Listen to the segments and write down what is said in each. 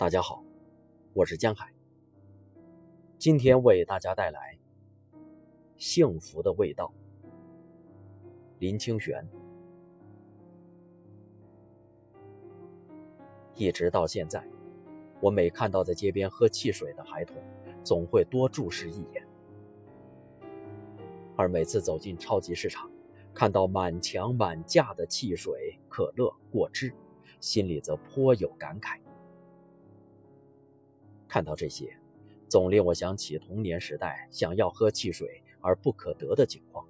大家好，我是江海。今天为大家带来《幸福的味道》。林清玄。一直到现在，我每看到在街边喝汽水的孩童，总会多注视一眼；而每次走进超级市场，看到满墙满架的汽水、可乐、果汁，心里则颇有感慨。看到这些，总令我想起童年时代想要喝汽水而不可得的情况。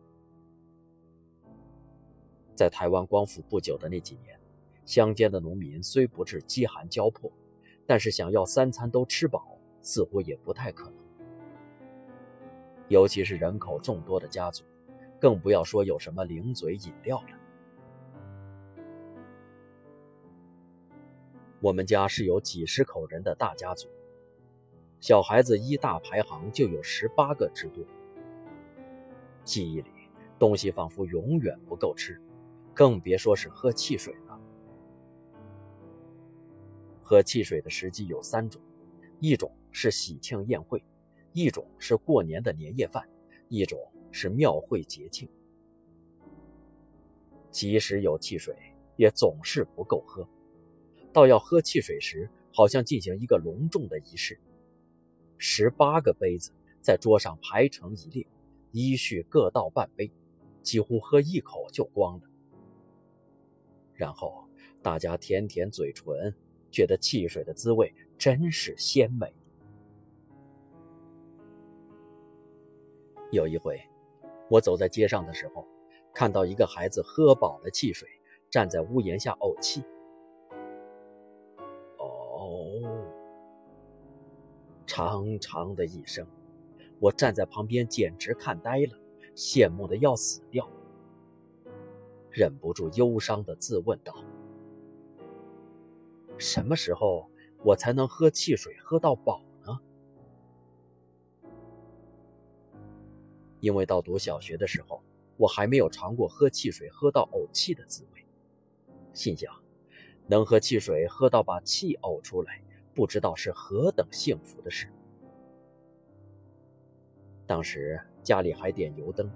在台湾光复不久的那几年，乡间的农民虽不至饥寒交迫，但是想要三餐都吃饱，似乎也不太可能。尤其是人口众多的家族，更不要说有什么零嘴饮料了。我们家是有几十口人的大家族。小孩子一大排行就有十八个之多。记忆里，东西仿佛永远不够吃，更别说是喝汽水了。喝汽水的时机有三种：一种是喜庆宴会，一种是过年的年夜饭，一种是庙会节庆。即使有汽水，也总是不够喝。到要喝汽水时，好像进行一个隆重的仪式。十八个杯子在桌上排成一列，依序各倒半杯，几乎喝一口就光了。然后大家舔舔嘴唇，觉得汽水的滋味真是鲜美。有一回，我走在街上的时候，看到一个孩子喝饱了汽水，站在屋檐下呕气。长长的一声，我站在旁边简直看呆了，羡慕的要死掉，忍不住忧伤的自问道：“什么时候我才能喝汽水喝到饱呢？”因为到读小学的时候，我还没有尝过喝汽水喝到呕气的滋味，心想，能喝汽水喝到把气呕出来。不知道是何等幸福的事。当时家里还点油灯，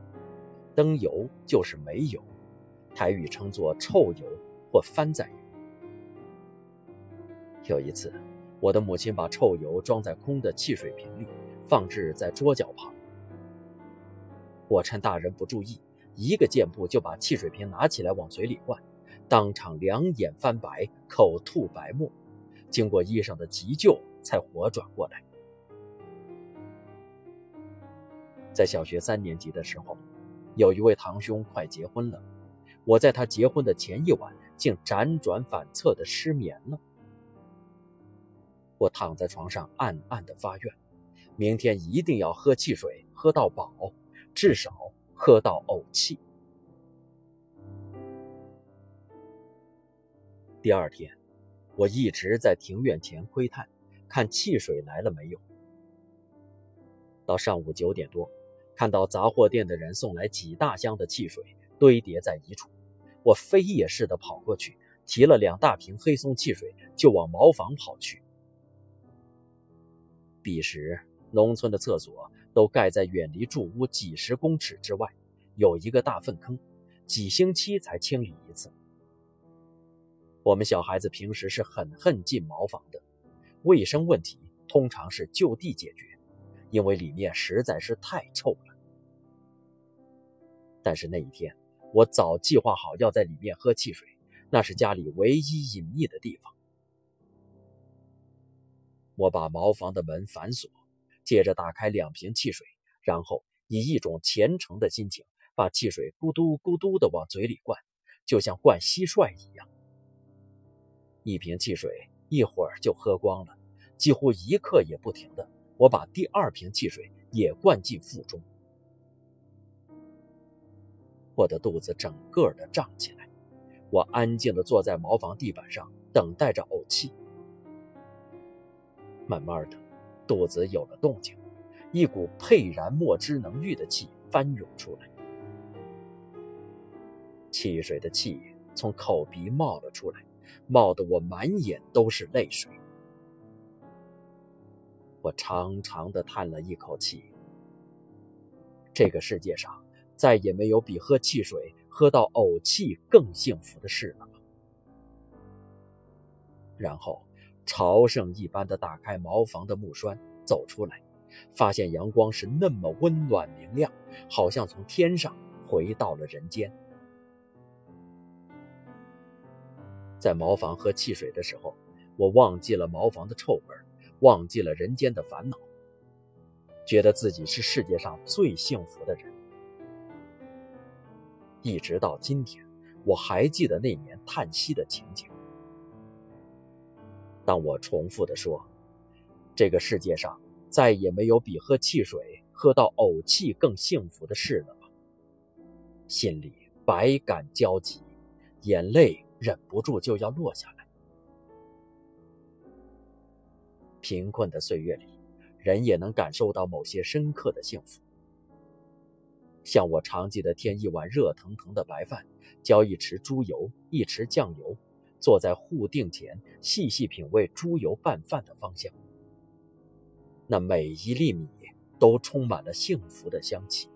灯油就是煤油，台语称作臭油或番仔油。有一次，我的母亲把臭油装在空的汽水瓶里，放置在桌角旁。我趁大人不注意，一个箭步就把汽水瓶拿起来往嘴里灌，当场两眼翻白，口吐白沫。经过医生的急救，才活转过来。在小学三年级的时候，有一位堂兄快结婚了，我在他结婚的前一晚，竟辗转反侧的失眠了。我躺在床上，暗暗的发愿，明天一定要喝汽水，喝到饱，至少喝到呕气。第二天。我一直在庭院前窥探，看汽水来了没有。到上午九点多，看到杂货店的人送来几大箱的汽水，堆叠在一处，我飞也似的跑过去，提了两大瓶黑松汽水，就往茅房跑去。彼时，农村的厕所都盖在远离住屋几十公尺之外，有一个大粪坑，几星期才清理一次。我们小孩子平时是很恨进茅房的，卫生问题通常是就地解决，因为里面实在是太臭了。但是那一天，我早计划好要在里面喝汽水，那是家里唯一隐秘的地方。我把茅房的门反锁，接着打开两瓶汽水，然后以一种虔诚的心情，把汽水咕嘟咕嘟的往嘴里灌，就像灌蟋蟀一样。一瓶汽水一会儿就喝光了，几乎一刻也不停的。我把第二瓶汽水也灌进腹中，我的肚子整个的胀起来。我安静的坐在茅房地板上，等待着呕气。慢慢的，肚子有了动静，一股沛然莫之能御的气翻涌出来。汽水的气从口鼻冒了出来。冒得我满眼都是泪水。我长长的叹了一口气。这个世界上再也没有比喝汽水喝到呕气更幸福的事了。然后，朝圣一般的打开茅房的木栓，走出来，发现阳光是那么温暖明亮，好像从天上回到了人间。在茅房喝汽水的时候，我忘记了茅房的臭味，忘记了人间的烦恼，觉得自己是世界上最幸福的人。一直到今天，我还记得那年叹息的情景。当我重复地说：“这个世界上再也没有比喝汽水喝到呕气更幸福的事了吧？”心里百感交集，眼泪忍不住就要落下来。贫困的岁月里，人也能感受到某些深刻的幸福。像我常记得添一碗热腾腾的白饭，浇一池猪油，一池酱油。坐在户定前，细细品味猪油拌饭的芳香。那每一粒米都充满了幸福的香气。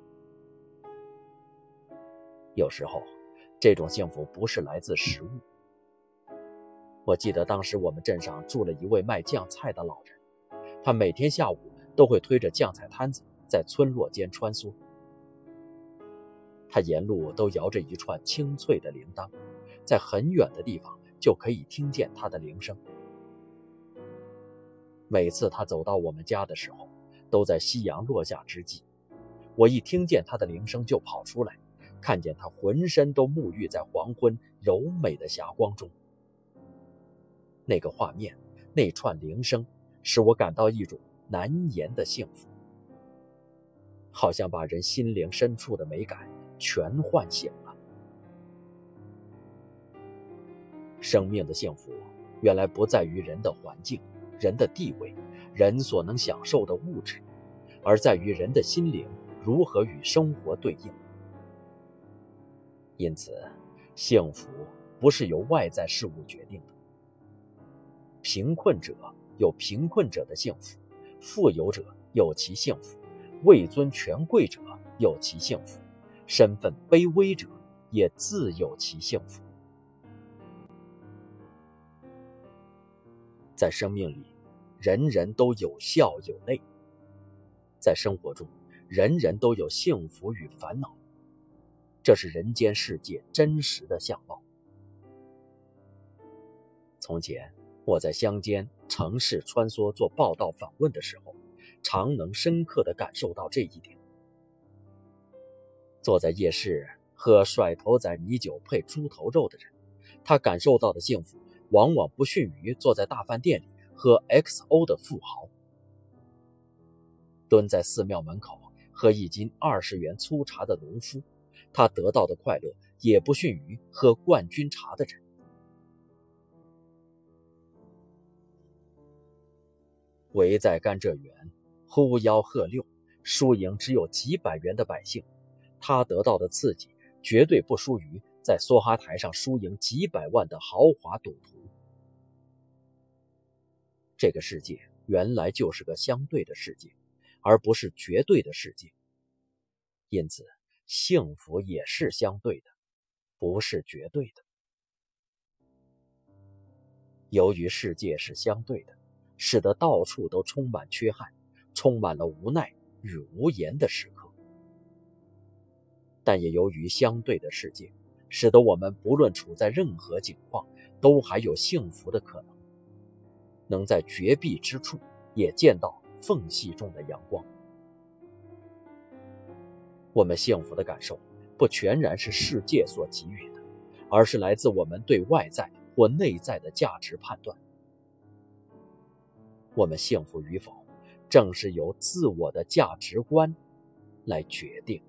有时候，这种幸福不是来自食物。我记得当时我们镇上住了一位卖酱菜的老人，他每天下午都会推着酱菜摊子在村落间穿梭。他沿路都摇着一串清脆的铃铛，在很远的地方。就可以听见他的铃声。每次他走到我们家的时候，都在夕阳落下之际。我一听见他的铃声就跑出来，看见他浑身都沐浴在黄昏柔美的霞光中。那个画面，那串铃声，使我感到一种难言的幸福，好像把人心灵深处的美感全唤醒了。生命的幸福，原来不在于人的环境、人的地位、人所能享受的物质，而在于人的心灵如何与生活对应。因此，幸福不是由外在事物决定的。贫困者有贫困者的幸福，富有者有其幸福，位尊权贵者有其幸福，身份卑微者也自有其幸福。在生命里，人人都有笑有泪；在生活中，人人都有幸福与烦恼。这是人间世界真实的相貌。从前，我在乡间、城市穿梭做报道访问的时候，常能深刻的感受到这一点。坐在夜市喝甩头仔米酒配猪头肉的人，他感受到的幸福。往往不逊于坐在大饭店里喝 XO 的富豪，蹲在寺庙门口喝一斤二十元粗茶的农夫，他得到的快乐也不逊于喝冠军茶的人。围在甘蔗园，呼吆喝六，输赢只有几百元的百姓，他得到的刺激绝对不输于在梭哈台上输赢几百万的豪华赌徒。这个世界原来就是个相对的世界，而不是绝对的世界。因此，幸福也是相对的，不是绝对的。由于世界是相对的，使得到处都充满缺憾，充满了无奈与无言的时刻。但也由于相对的世界，使得我们不论处在任何境况，都还有幸福的可能。能在绝壁之处也见到缝隙中的阳光。我们幸福的感受不全然是世界所给予的，而是来自我们对外在或内在的价值判断。我们幸福与否，正是由自我的价值观来决定。